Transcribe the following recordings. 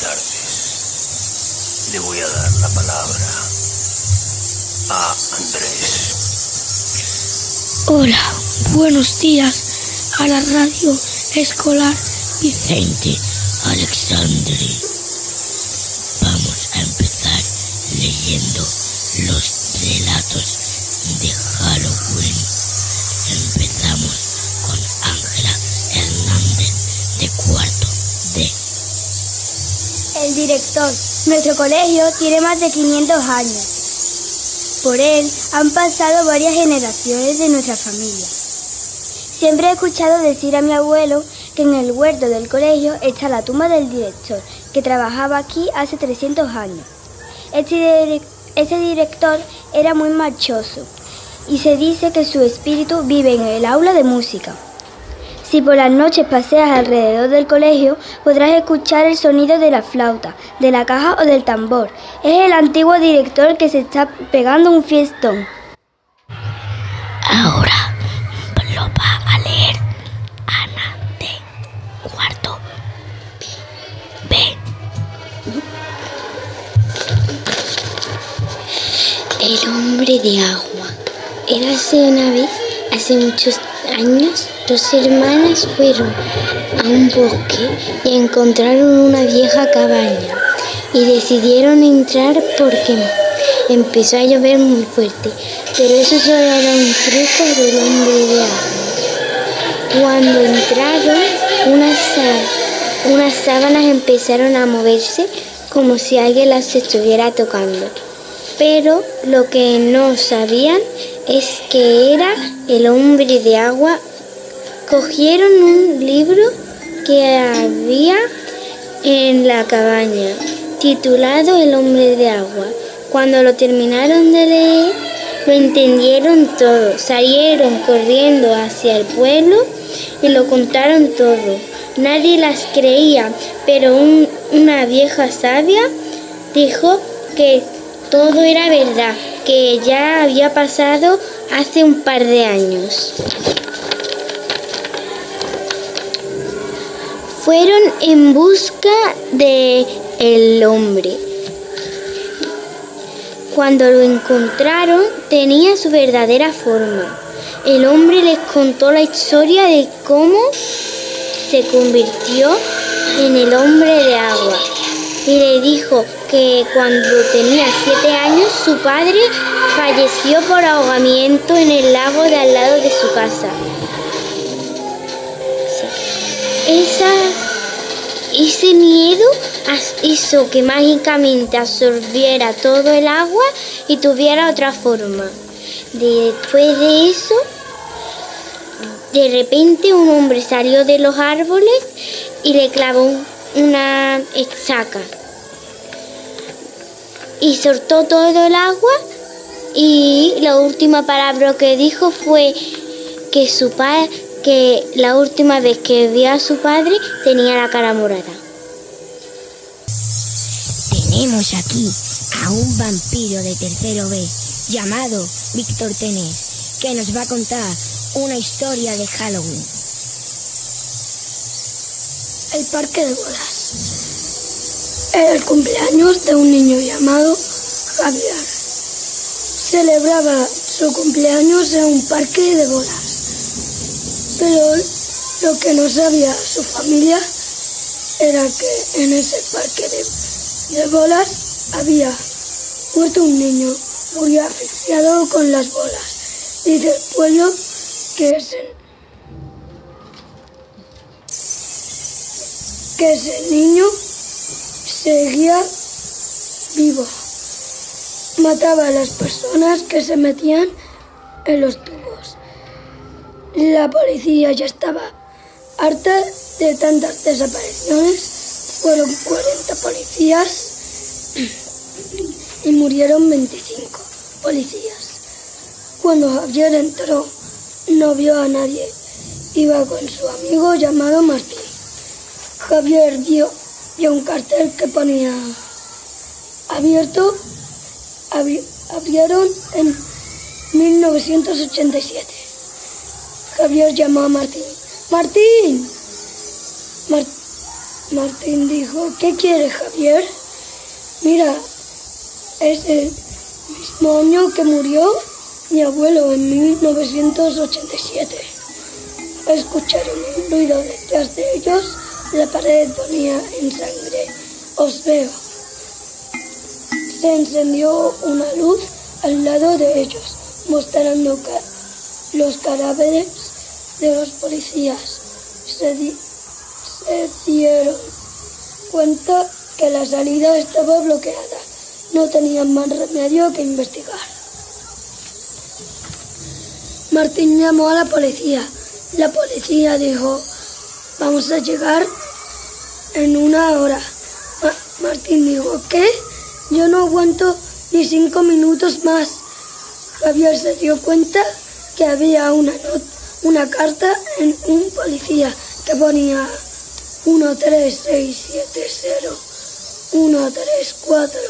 tardes. Le voy a dar la palabra a Andrés. Hola, buenos días a la radio escolar Vicente Alexandri. Director. Nuestro colegio tiene más de 500 años. Por él han pasado varias generaciones de nuestra familia. Siempre he escuchado decir a mi abuelo que en el huerto del colegio está la tumba del director, que trabajaba aquí hace 300 años. Este, este director era muy marchoso y se dice que su espíritu vive en el aula de música. Si por las noches paseas alrededor del colegio, podrás escuchar el sonido de la flauta, de la caja o del tambor. Es el antiguo director que se está pegando un fiestón. Ahora lo va a leer Ana de cuarto B. El hombre de agua. Érase una vez, hace muchos dos hermanas fueron a un bosque y encontraron una vieja cabaña y decidieron entrar porque empezó a llover muy fuerte, pero eso solo era un truco del hombre de agua. Cuando entraron, unas, unas sábanas empezaron a moverse como si alguien las estuviera tocando. Pero lo que no sabían es que era el hombre de agua. Cogieron un libro que había en la cabaña, titulado El hombre de agua. Cuando lo terminaron de leer, lo entendieron todo. Salieron corriendo hacia el pueblo y lo contaron todo. Nadie las creía, pero un- una vieja sabia dijo que todo era verdad, que ya había pasado hace un par de años. Fueron en busca de el hombre. Cuando lo encontraron, tenía su verdadera forma. El hombre les contó la historia de cómo se convirtió en el hombre de agua le dijo que cuando tenía siete años su padre falleció por ahogamiento en el lago de al lado de su casa. Esa, ese miedo hizo que mágicamente absorbiera todo el agua y tuviera otra forma. Después de eso, de repente un hombre salió de los árboles y le clavó una estaca. Y soltó todo el agua y la última palabra que dijo fue que su pa- que la última vez que vio a su padre tenía la cara morada. Tenemos aquí a un vampiro de tercero B llamado Víctor Tenés que nos va a contar una historia de Halloween. El parque de bodas. El cumpleaños de un niño llamado Javier. Celebraba su cumpleaños en un parque de bodas. Pero lo que no sabía su familia era que en ese parque de, de bolas había muerto un niño, murió asfixiado con las bolas. Dice el pueblo que ese que ese niño seguía vivo. Mataba a las personas que se metían en los tubos. La policía ya estaba harta de tantas desapariciones. Fueron 40 policías y murieron 25 policías. Cuando Javier entró, no vio a nadie. Iba con su amigo llamado Martín. Javier vio, vio un cartel que ponía abierto, abi- abrieron en 1987. Javier llamó a Martín. Martín. Mar- Martín dijo, ¿qué quiere Javier? Mira, es el mismo año que murió mi abuelo en 1987. Escucharon un ruido detrás de ellos, la pared ponía en sangre. Os veo. Se encendió una luz al lado de ellos, mostrando los cadáveres de los policías. Se, se dieron cuenta que la salida estaba bloqueada. No tenían más remedio que investigar. Martín llamó a la policía. La policía dijo, vamos a llegar en una hora. Martín dijo, ¿qué? Yo no aguanto ni cinco minutos más. Javier se dio cuenta que había una, una carta en un policía que ponía 13670 134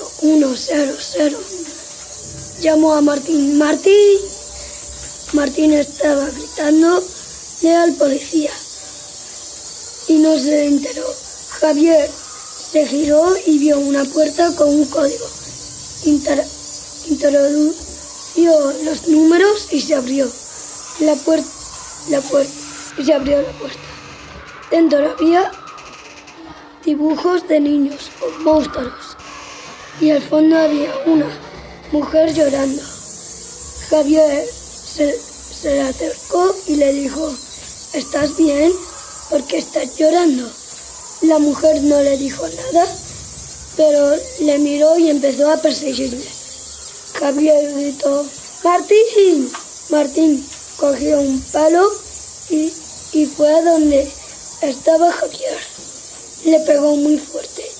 Llamó a Martín. Martín. Martín estaba gritando al policía y no se enteró. Javier se giró y vio una puerta con un código. introdujo los números y se abrió la puerta, la puerta y se abrió la puerta. Dentro había dibujos de niños monstruos y al fondo había una mujer llorando. Javier se, se acercó y le dijo, ¿estás bien? ¿Por qué estás llorando? La mujer no le dijo nada, pero le miró y empezó a perseguirle. Javier gritó, Martín, Martín cogió un palo y, y fue a donde estaba Javier. Le pegó muy fuerte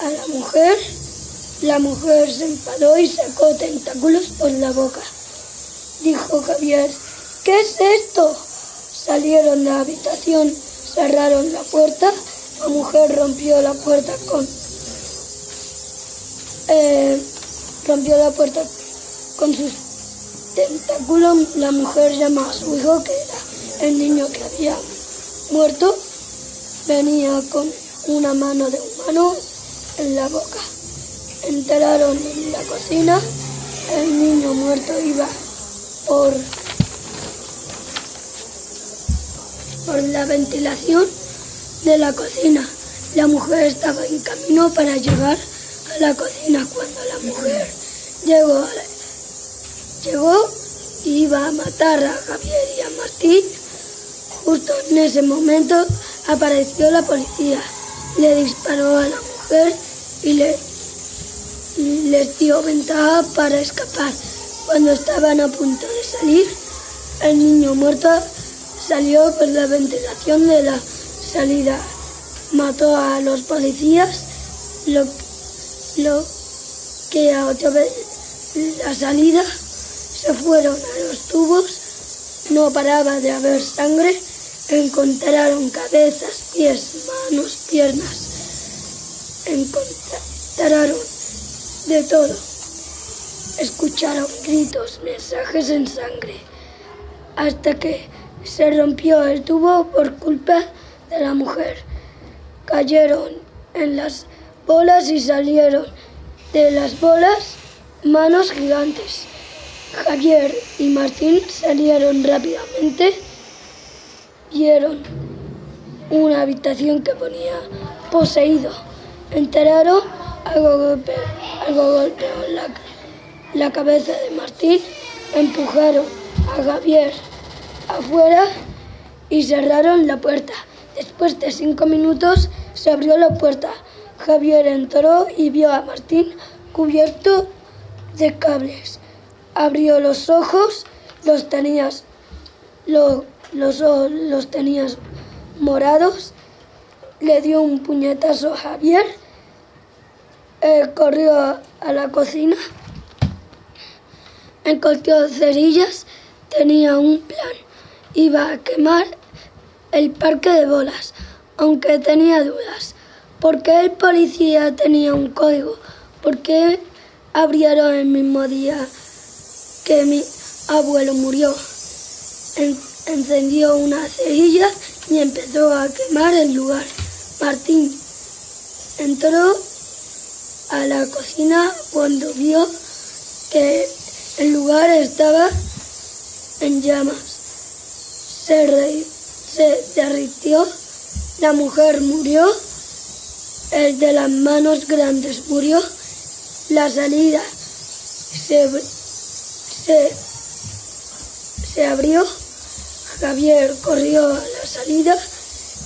a la mujer. La mujer se enfadó y sacó tentáculos por la boca. Dijo Javier, ¿qué es esto? Salieron de la habitación, cerraron la puerta. La mujer rompió la puerta con... Eh, rompió la puerta con sus tentáculos. La mujer llamó a su hijo, que era el niño que había muerto. Venía con una mano de humano en la boca. Entraron en la cocina. El niño muerto iba por, por la ventilación de la cocina. La mujer estaba en camino para llegar a la cocina cuando la mujer llegó, llegó y iba a matar a Javier y a Martín. Justo en ese momento apareció la policía, le disparó a la mujer y le, les dio ventaja para escapar. Cuando estaban a punto de salir, el niño muerto salió por la ventilación de la salida. Mató a los policías, lo, lo que a otra vez la salida se fueron a los tubos, no paraba de haber sangre, encontraron cabezas, pies, manos, piernas, encontraron de todo. Escucharon gritos, mensajes en sangre, hasta que se rompió el tubo por culpa de la mujer. Cayeron en las bolas y salieron de las bolas manos gigantes. Javier y Martín salieron rápidamente. Vieron una habitación que ponía poseído. Enteraron, algo golpeó, algo golpeó la, la cabeza de Martín. Empujaron a Javier afuera y cerraron la puerta. Después de cinco minutos se abrió la puerta. Javier entró y vio a Martín cubierto de cables. Abrió los ojos, los tenías, lo- los los morados. Le dio un puñetazo a Javier. corrió a, a la cocina. Encontró cerillas. Tenía un plan. Iba a quemar el parque de bolas, aunque tenía dudas. ¿Por qué el policía tenía un código? ¿Por qué abrieron el mismo día que mi abuelo murió? En- encendió una cerilla y empezó a quemar el lugar. Martín entró a la cocina cuando vio que el lugar estaba en llamas. Se, se derritió, la mujer murió, el de las manos grandes murió, la salida se, se, se abrió, Javier corrió a la salida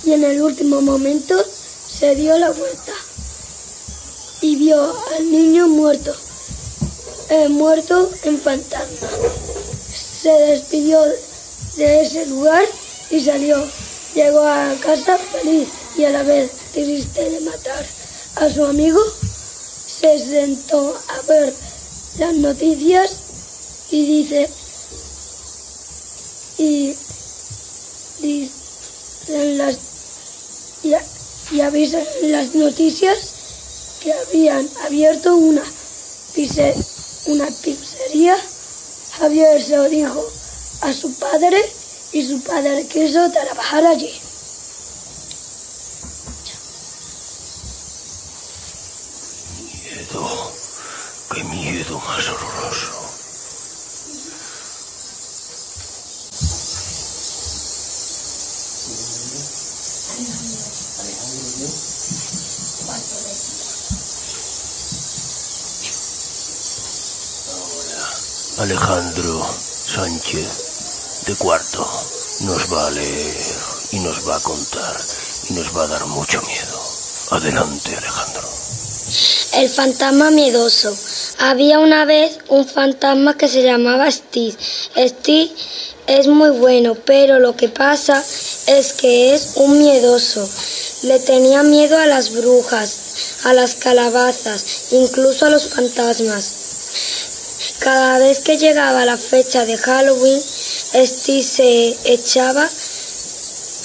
y en el último momento se dio la vuelta y vio al niño muerto, eh, muerto en fantasma. Se despidió de ese lugar y salió. Llegó a casa feliz y a la vez triste de matar a su amigo. Se sentó a ver las noticias y dice y dicen las y, y avisan las noticias que habían abierto una, pizze, una pizzería. Javier se lo dijo a su padre y su padre quiso trabajar allí. Miedo, qué miedo más horroroso. Alejandro Sánchez Cuarto nos va a leer y nos va a contar y nos va a dar mucho miedo. Adelante, Alejandro. El fantasma miedoso. Había una vez un fantasma que se llamaba Steve. Steve es muy bueno, pero lo que pasa es que es un miedoso. Le tenía miedo a las brujas, a las calabazas, incluso a los fantasmas. Cada vez que llegaba la fecha de Halloween, Steve se echaba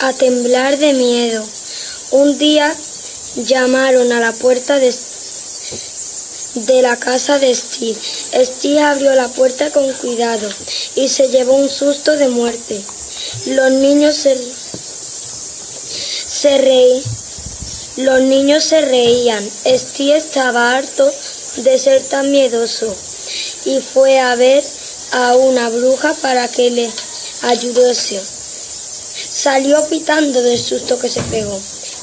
a temblar de miedo. Un día llamaron a la puerta de, la casa de Steve. Steve abrió la puerta con cuidado y se llevó un susto de muerte. Los niños se, se reí, los niños se reían. Steve estaba harto de ser tan miedoso y fue a ver a una bruja para que le ayudase. Salió pitando del susto que se pegó.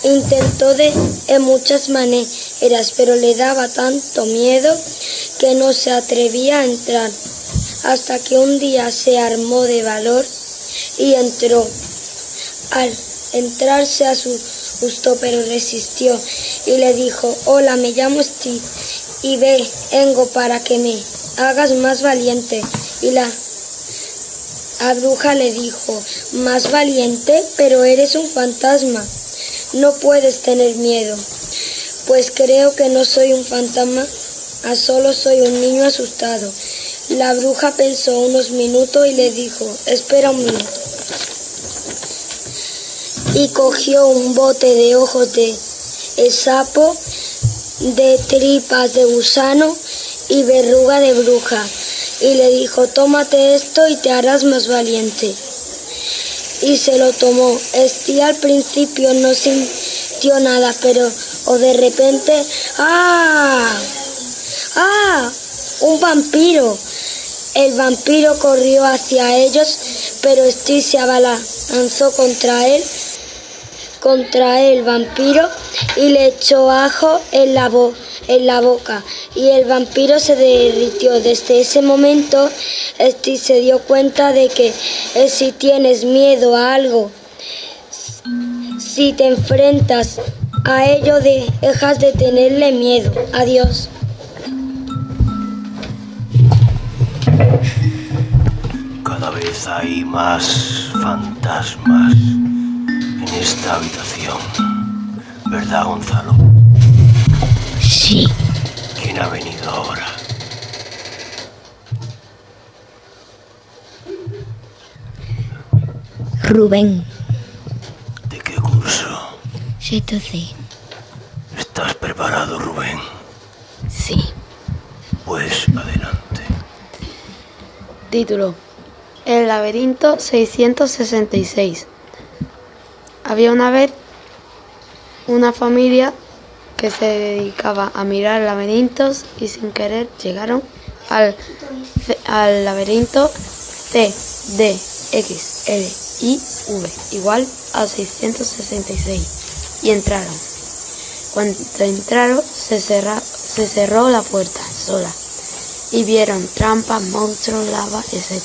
Intentó de en muchas maneras, pero le daba tanto miedo que no se atrevía a entrar. Hasta que un día se armó de valor y entró. Al entrar se asustó, pero resistió y le dijo, hola, me llamo Steve y ve, vengo para que me hagas más valiente. Y la, bruja le dijo, más valiente, pero eres un fantasma. No puedes tener miedo. Pues creo que no soy un fantasma, a solo soy un niño asustado. La bruja pensó unos minutos y le dijo, espera un minuto. Y cogió un bote de ojos de sapo, de tripas de gusano y verruga de bruja, y le dijo, tómate esto y te harás más valiente. Y se lo tomó. Estí al principio no sintió nada, pero o de repente, ¡ah! ¡ah! Un vampiro. El vampiro corrió hacia ellos, pero Steve se abalanzó contra él, contra el vampiro y le echó ajo en la boca en la boca y el vampiro se derritió. Desde ese momento, Steve se dio cuenta de que eh, si tienes miedo a algo, si te enfrentas a ello, dejas de tenerle miedo. Adiós. Cada vez hay más fantasmas en esta habitación. ¿Verdad, Gonzalo? Sí. ¿Quién ha venido ahora? Rubén. ¿De qué curso? Sexto C. ¿Estás preparado, Rubén? Sí. Pues adelante. Título. El laberinto 666. Había una vez una familia que se dedicaba a mirar laberintos y sin querer llegaron al, al laberinto C, D, X, L, I, V, igual a 666, y entraron. Cuando entraron se, se cerró la puerta sola y vieron trampas, monstruos, lava, etc.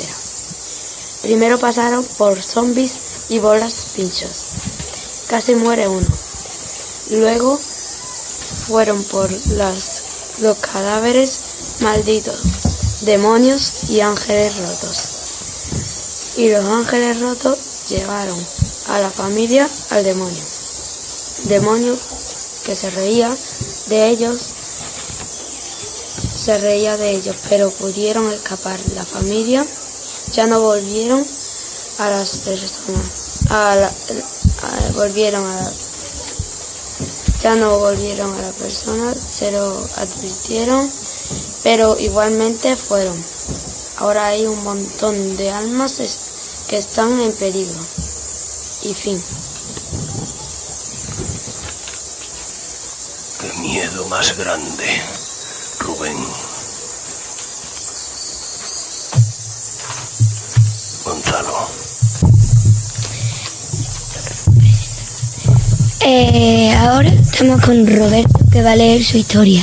Primero pasaron por zombies y bolas pinchos. Casi muere uno. Luego fueron por las, los cadáveres malditos, demonios y ángeles rotos. Y los ángeles rotos llevaron a la familia al demonio. Demonio que se reía de ellos, se reía de ellos, pero pudieron escapar. La familia ya no volvieron a las personas, volvieron a ya no volvieron a la persona, se lo advirtieron, pero igualmente fueron. Ahora hay un montón de almas que están en peligro. Y fin. Qué miedo más grande, Rubén. Eh, ahora estamos con Roberto que va a leer su historia.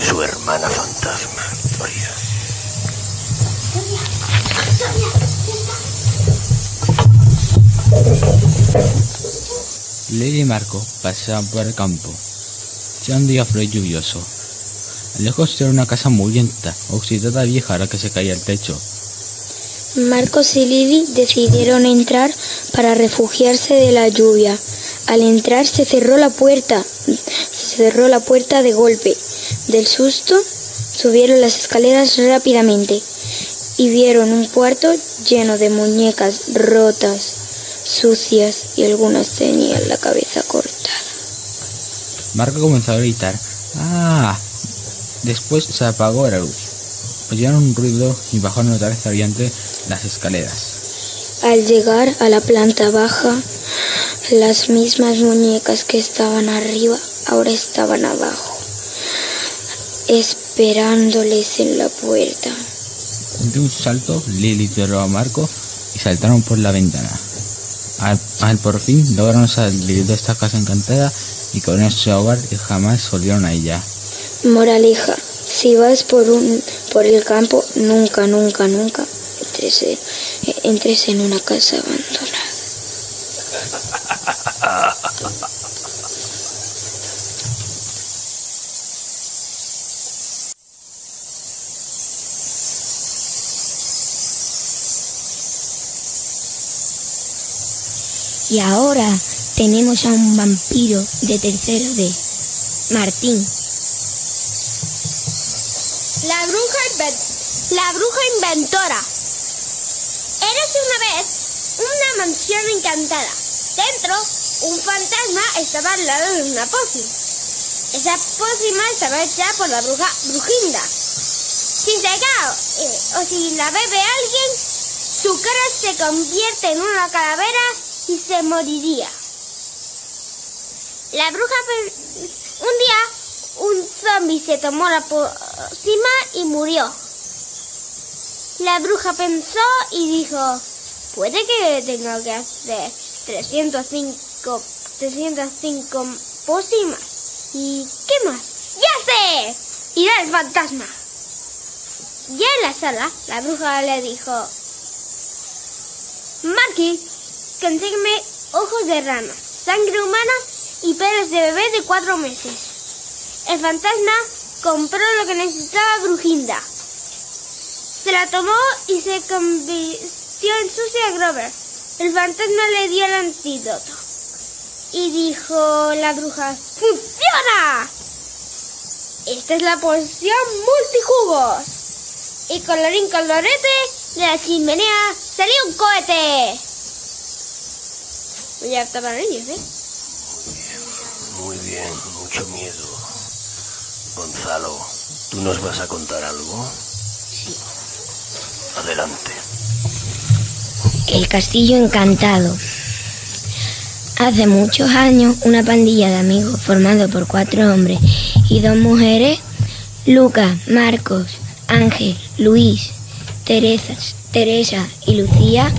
Su hermana fantasma. Lily y Marco paseaban por el campo. Ya un día fue lluvioso. Lejos era una casa muy lenta, oxidada vieja a la que se caía el techo. Marcos y Lily decidieron entrar para refugiarse de la lluvia. Al entrar se cerró la puerta, se cerró la puerta de golpe. Del susto subieron las escaleras rápidamente y vieron un cuarto lleno de muñecas rotas, sucias y algunas tenían la cabeza cortada. Marco comenzó a gritar. ¡Ah! Después se apagó la luz. Oyeron un ruido y bajaron otra vez brillante las escaleras. Al llegar a la planta baja, las mismas muñecas que estaban arriba ahora estaban abajo, esperándoles en la puerta. De un salto, Lily tiró a Marco y saltaron por la ventana. Al, por fin lograron salir de esta casa encantada y con ese hogar y jamás volvieron a ella. Moraleja, si vas por, un, por el campo, nunca, nunca, nunca entres, en una casa abandonada. Y ahora tenemos a un vampiro de tercero D, Martín. La bruja, la bruja inventora. Una vez una mansión encantada. Dentro, un fantasma estaba al lado de una pócima. Esa pócima estaba hecha por la bruja Brujinda. Si se eh, o si la bebe alguien, su cara se convierte en una calavera y se moriría. La bruja... Un día, un zombie se tomó la pócima y murió. La bruja pensó y dijo, puede que tenga que hacer 305, 305 pócimas. ¿Y qué más? ¡Ya sé! Ir al fantasma. Ya en la sala, la bruja le dijo, Marky, consígueme ojos de rana, sangre humana y pelos de bebé de cuatro meses. El fantasma compró lo que necesitaba Brujinda se la tomó y se convirtió en sucia Grover. El fantasma le dio el antídoto. Y dijo la bruja, ¡funciona! Esta es la poción multijugos. Y colorín colorete, de la chimenea salió un cohete. Voy a para ellos, ¿eh? Muy bien, mucho miedo. Gonzalo, ¿tú nos vas a contar algo? Adelante. El castillo encantado. Hace muchos años, una pandilla de amigos formada por cuatro hombres y dos mujeres, Lucas, Marcos, Ángel, Luis, Teresa, Teresa y Lucía,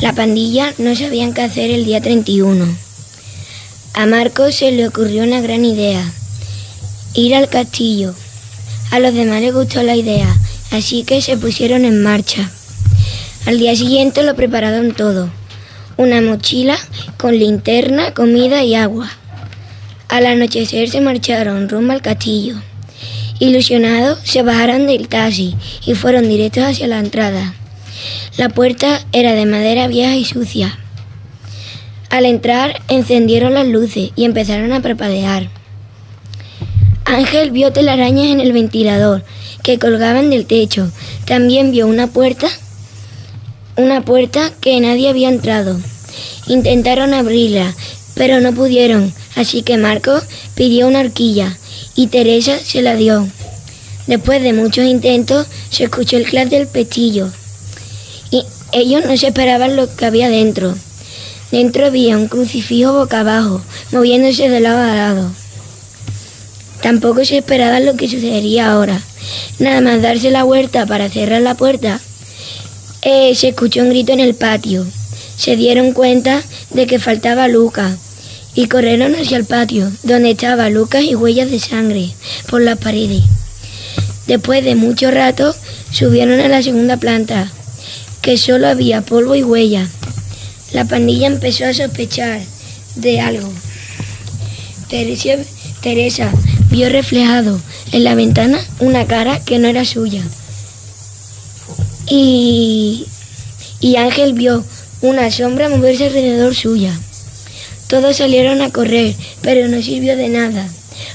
la pandilla no sabían qué hacer el día 31. A Marcos se le ocurrió una gran idea, ir al castillo. A los demás les gustó la idea, así que se pusieron en marcha. Al día siguiente lo prepararon todo. Una mochila con linterna, comida y agua. Al anochecer se marcharon rumbo al castillo. Ilusionados, se bajaron del taxi y fueron directos hacia la entrada. La puerta era de madera vieja y sucia. Al entrar, encendieron las luces y empezaron a parpadear. Ángel vio telarañas en el ventilador que colgaban del techo. También vio una puerta, una puerta que nadie había entrado. Intentaron abrirla, pero no pudieron, así que Marco pidió una horquilla y Teresa se la dio. Después de muchos intentos, se escuchó el clap del pestillo y ellos no se esperaban lo que había dentro. Dentro había un crucifijo boca abajo, moviéndose de lado a lado. Tampoco se esperaba lo que sucedería ahora. Nada más darse la vuelta para cerrar la puerta, eh, se escuchó un grito en el patio. Se dieron cuenta de que faltaba Lucas y corrieron hacia el patio, donde estaba Lucas y huellas de sangre por las paredes. Después de mucho rato, subieron a la segunda planta, que solo había polvo y huella. La pandilla empezó a sospechar de algo. Teresa vio reflejado en la ventana una cara que no era suya. Y, y Ángel vio una sombra moverse alrededor suya. Todos salieron a correr, pero no sirvió de nada,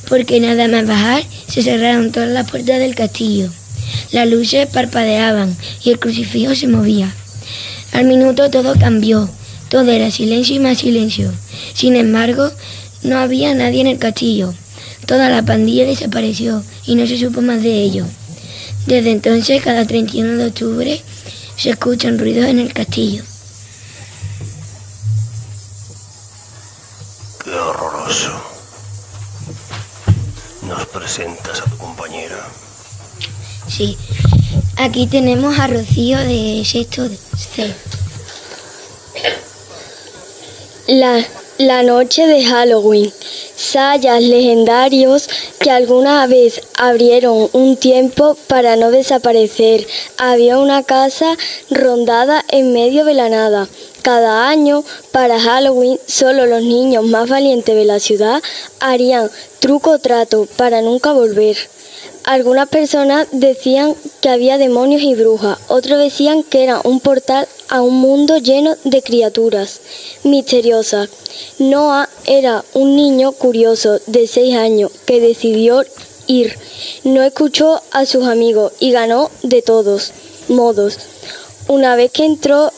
porque nada más bajar se cerraron todas las puertas del castillo. Las luces parpadeaban y el crucifijo se movía. Al minuto todo cambió, todo era silencio y más silencio. Sin embargo, no había nadie en el castillo. Toda la pandilla desapareció y no se supo más de ello. Desde entonces, cada 31 de octubre, se escuchan ruidos en el castillo. Qué horroroso. ¿Nos presentas a tu compañera? Sí, aquí tenemos a Rocío de sexto C. La, la noche de Halloween. Sayas legendarios que alguna vez abrieron un tiempo para no desaparecer. Había una casa rondada en medio de la nada. Cada año, para Halloween, solo los niños más valientes de la ciudad harían truco o trato para nunca volver. Algunas personas decían que había demonios y brujas, otros decían que era un portal a un mundo lleno de criaturas misteriosas. Noah era un niño curioso de seis años que decidió ir. No escuchó a sus amigos y ganó de todos modos. Una vez que entró,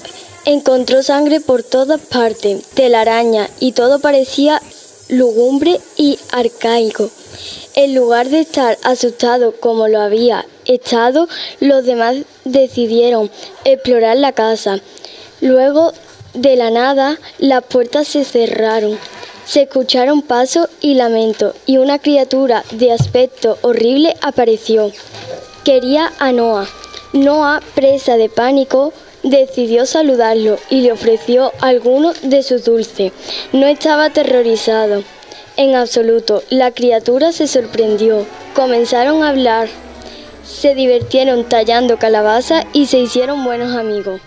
encontró sangre por todas partes, telaraña y todo parecía lúgubre y arcaico. En lugar de estar asustado como lo había estado, los demás decidieron explorar la casa. Luego, de la nada, las puertas se cerraron. Se escucharon pasos y lamentos, y una criatura de aspecto horrible apareció. Quería a Noah. Noah, presa de pánico, decidió saludarlo y le ofreció alguno de sus dulces. No estaba aterrorizado. En absoluto, la criatura se sorprendió. Comenzaron a hablar, se divirtieron tallando calabaza y se hicieron buenos amigos.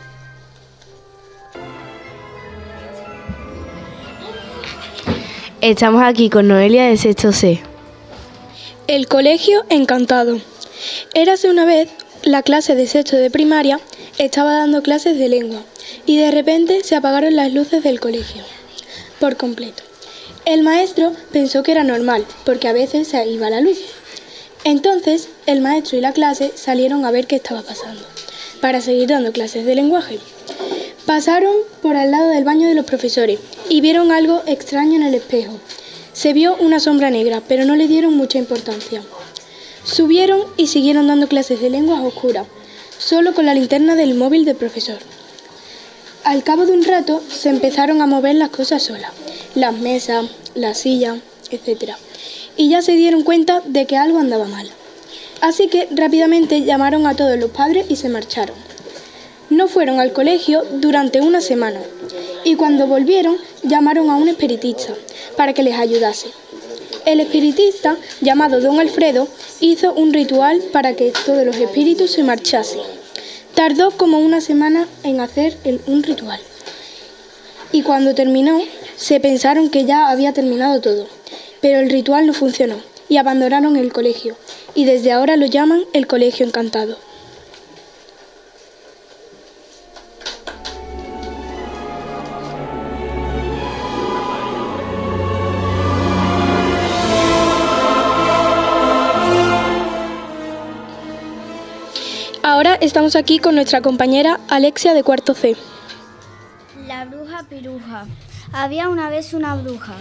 Estamos aquí con Noelia de sexto C. El colegio encantado. Érase una vez la clase de sexto de primaria estaba dando clases de lengua y de repente se apagaron las luces del colegio por completo. El maestro pensó que era normal porque a veces se iba la luz. Entonces el maestro y la clase salieron a ver qué estaba pasando para seguir dando clases de lenguaje. Pasaron por al lado del baño de los profesores y vieron algo extraño en el espejo. Se vio una sombra negra, pero no le dieron mucha importancia. Subieron y siguieron dando clases de lengua oscura, solo con la linterna del móvil del profesor. Al cabo de un rato se empezaron a mover las cosas solas, las mesas, las sillas, etc. Y ya se dieron cuenta de que algo andaba mal. Así que rápidamente llamaron a todos los padres y se marcharon. No fueron al colegio durante una semana y cuando volvieron llamaron a un espiritista para que les ayudase. El espiritista, llamado don Alfredo, hizo un ritual para que todos los espíritus se marchasen. Tardó como una semana en hacer un ritual. Y cuando terminó, se pensaron que ya había terminado todo. Pero el ritual no funcionó y abandonaron el colegio. Y desde ahora lo llaman el Colegio Encantado. Estamos aquí con nuestra compañera Alexia de cuarto C. La bruja piruja. Había una vez una bruja.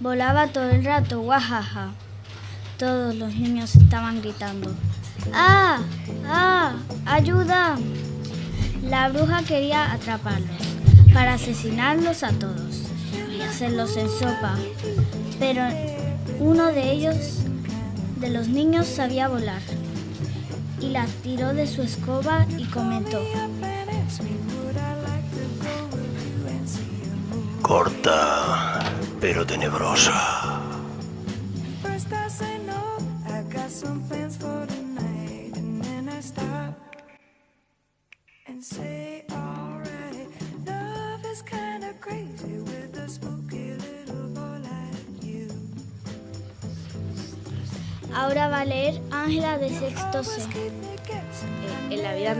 Volaba todo el rato, guajaja. Todos los niños estaban gritando. ¡Ah! ¡Ah! ¡Ayuda! La bruja quería atraparlos para asesinarlos a todos y hacerlos en sopa. Pero uno de ellos, de los niños, sabía volar y la tiró de su escoba y comentó. Corta, pero tenebrosa.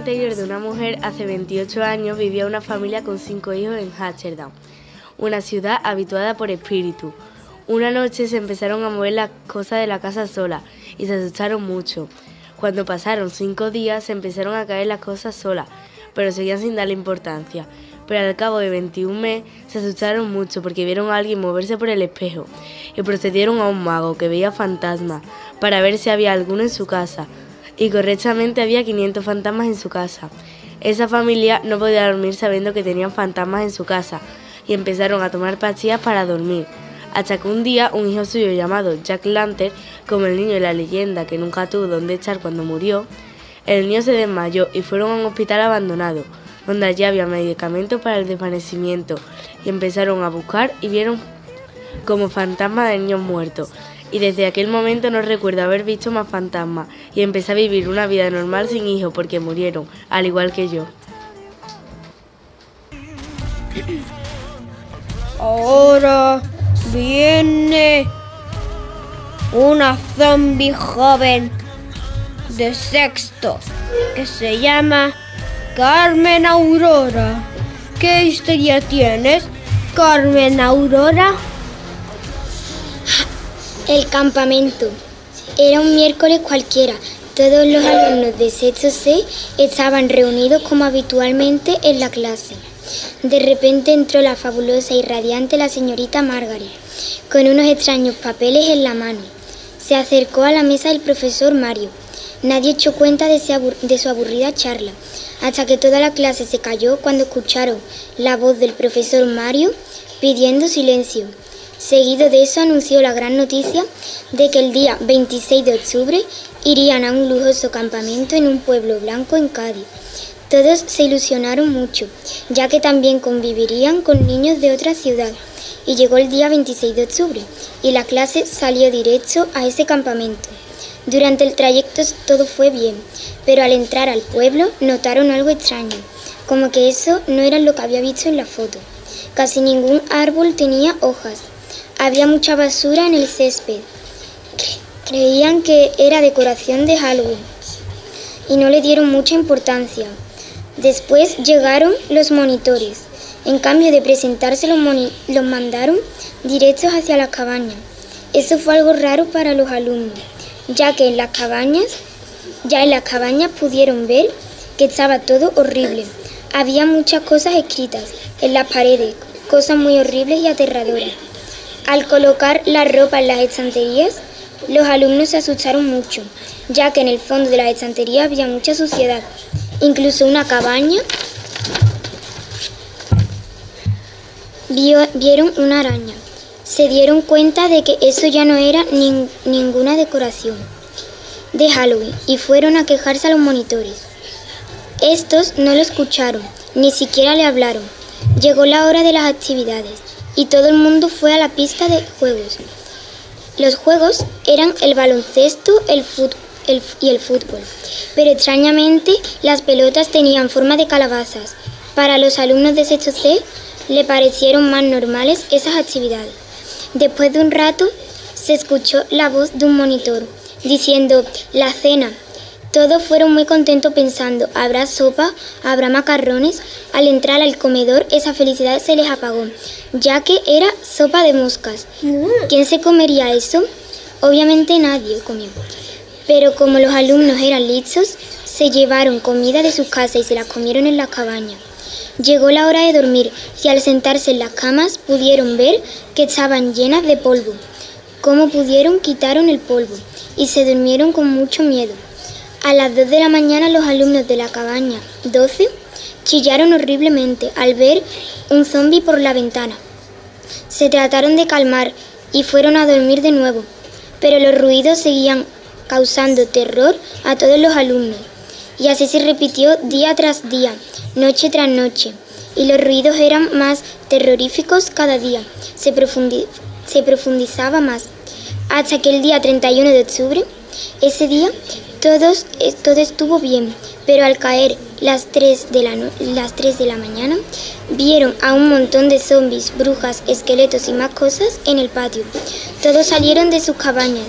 Anterior de una mujer, hace 28 años, vivía una familia con cinco hijos en Hatcherdam, una ciudad habituada por espíritu. Una noche se empezaron a mover las cosas de la casa sola y se asustaron mucho. Cuando pasaron cinco días se empezaron a caer las cosas solas, pero seguían sin darle importancia. Pero al cabo de 21 meses se asustaron mucho porque vieron a alguien moverse por el espejo y procedieron a un mago que veía fantasmas para ver si había alguno en su casa. Y correctamente había 500 fantasmas en su casa. Esa familia no podía dormir sabiendo que tenían fantasmas en su casa y empezaron a tomar pastillas para dormir. Hasta que un día un hijo suyo llamado Jack Lantern, como el niño de la leyenda que nunca tuvo donde echar cuando murió, el niño se desmayó y fueron a un hospital abandonado, donde allí había medicamentos para el desvanecimiento, y empezaron a buscar y vieron como fantasma de niños muertos y desde aquel momento no recuerdo haber visto más fantasmas y empecé a vivir una vida normal sin hijos porque murieron, al igual que yo. Ahora viene una zombie joven de sexto que se llama Carmen Aurora. ¿Qué historia tienes, Carmen Aurora? El campamento. Era un miércoles cualquiera. Todos los alumnos de sexto C estaban reunidos como habitualmente en la clase. De repente entró la fabulosa y radiante la señorita Margaret, con unos extraños papeles en la mano. Se acercó a la mesa del profesor Mario. Nadie echó cuenta de, de su aburrida charla, hasta que toda la clase se calló cuando escucharon la voz del profesor Mario pidiendo silencio. Seguido de eso anunció la gran noticia de que el día 26 de octubre irían a un lujoso campamento en un pueblo blanco en Cádiz. Todos se ilusionaron mucho, ya que también convivirían con niños de otra ciudad. Y llegó el día 26 de octubre y la clase salió directo a ese campamento. Durante el trayecto todo fue bien, pero al entrar al pueblo notaron algo extraño, como que eso no era lo que había visto en la foto. Casi ningún árbol tenía hojas había mucha basura en el césped. Creían que era decoración de Halloween y no le dieron mucha importancia. Después llegaron los monitores. En cambio de presentarse los, mandaron directos hacia las cabañas. Eso fue algo raro para los alumnos, ya que en las cabañas, ya en las cabañas pudieron ver que estaba todo horrible. Había muchas cosas escritas en las paredes, cosas muy horribles y aterradoras. Al colocar la ropa en las estanterías, los alumnos se asustaron mucho, ya que en el fondo de las estanterías había mucha suciedad. Incluso una cabaña vio- vieron una araña. Se dieron cuenta de que eso ya no era nin- ninguna decoración de Halloween y fueron a quejarse a los monitores. Estos no lo escucharon, ni siquiera le hablaron. Llegó la hora de las actividades y todo el mundo fue a la pista de juegos. Los juegos eran el baloncesto el el y el fútbol, pero extrañamente las pelotas tenían forma de calabazas. Para los alumnos de sexto C le parecieron más normales esas actividades. Después de un rato se escuchó la voz de un monitor diciendo la cena. Todos fueron muy contentos pensando, habrá sopa, habrá macarrones. Al entrar al comedor esa felicidad se les apagó, ya que era sopa de moscas. ¿Quién se comería eso? Obviamente nadie comió. Pero como los alumnos eran listos, se llevaron comida de sus casas y se la comieron en las cabañas. Llegó la hora de dormir y al sentarse en las camas pudieron ver que estaban llenas de polvo. Como pudieron quitaron el polvo y se durmieron con mucho miedo. A las 2 de la mañana los alumnos de la cabaña 12 chillaron horriblemente al ver un zombi por la ventana. Se trataron de calmar y fueron a dormir de nuevo, pero los ruidos seguían causando terror a todos los alumnos. Y así se repitió día tras día, noche tras noche, y los ruidos eran más terroríficos cada día. Se, profundi- se profundizaba más. Hasta que el día 31 de octubre, ese día, todos, eh, todo estuvo bien, pero al caer las 3, de la las 3 de la mañana, vieron a un montón de zombies, brujas, esqueletos y más cosas en el patio. Todos salieron de sus cabañas,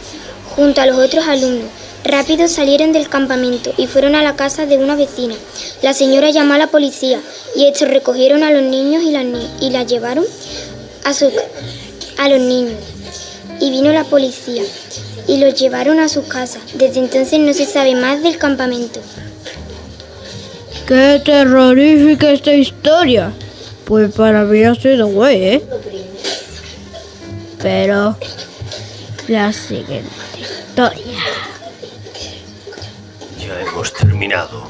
junto a los otros alumnos. Rápido salieron del campamento y fueron a la casa de una vecina. La señora llamó a la policía y estos recogieron a los niños y las y las llevaron a, su, a los niños. Y vino la policía y los llevaron a su casa Desde entonces no se sabe más del campamento. ¡Qué terrorífica esta historia! Pues para mí ha sido güey, ¿eh? Pero la siguiente historia. Ya hemos terminado.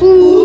Uh.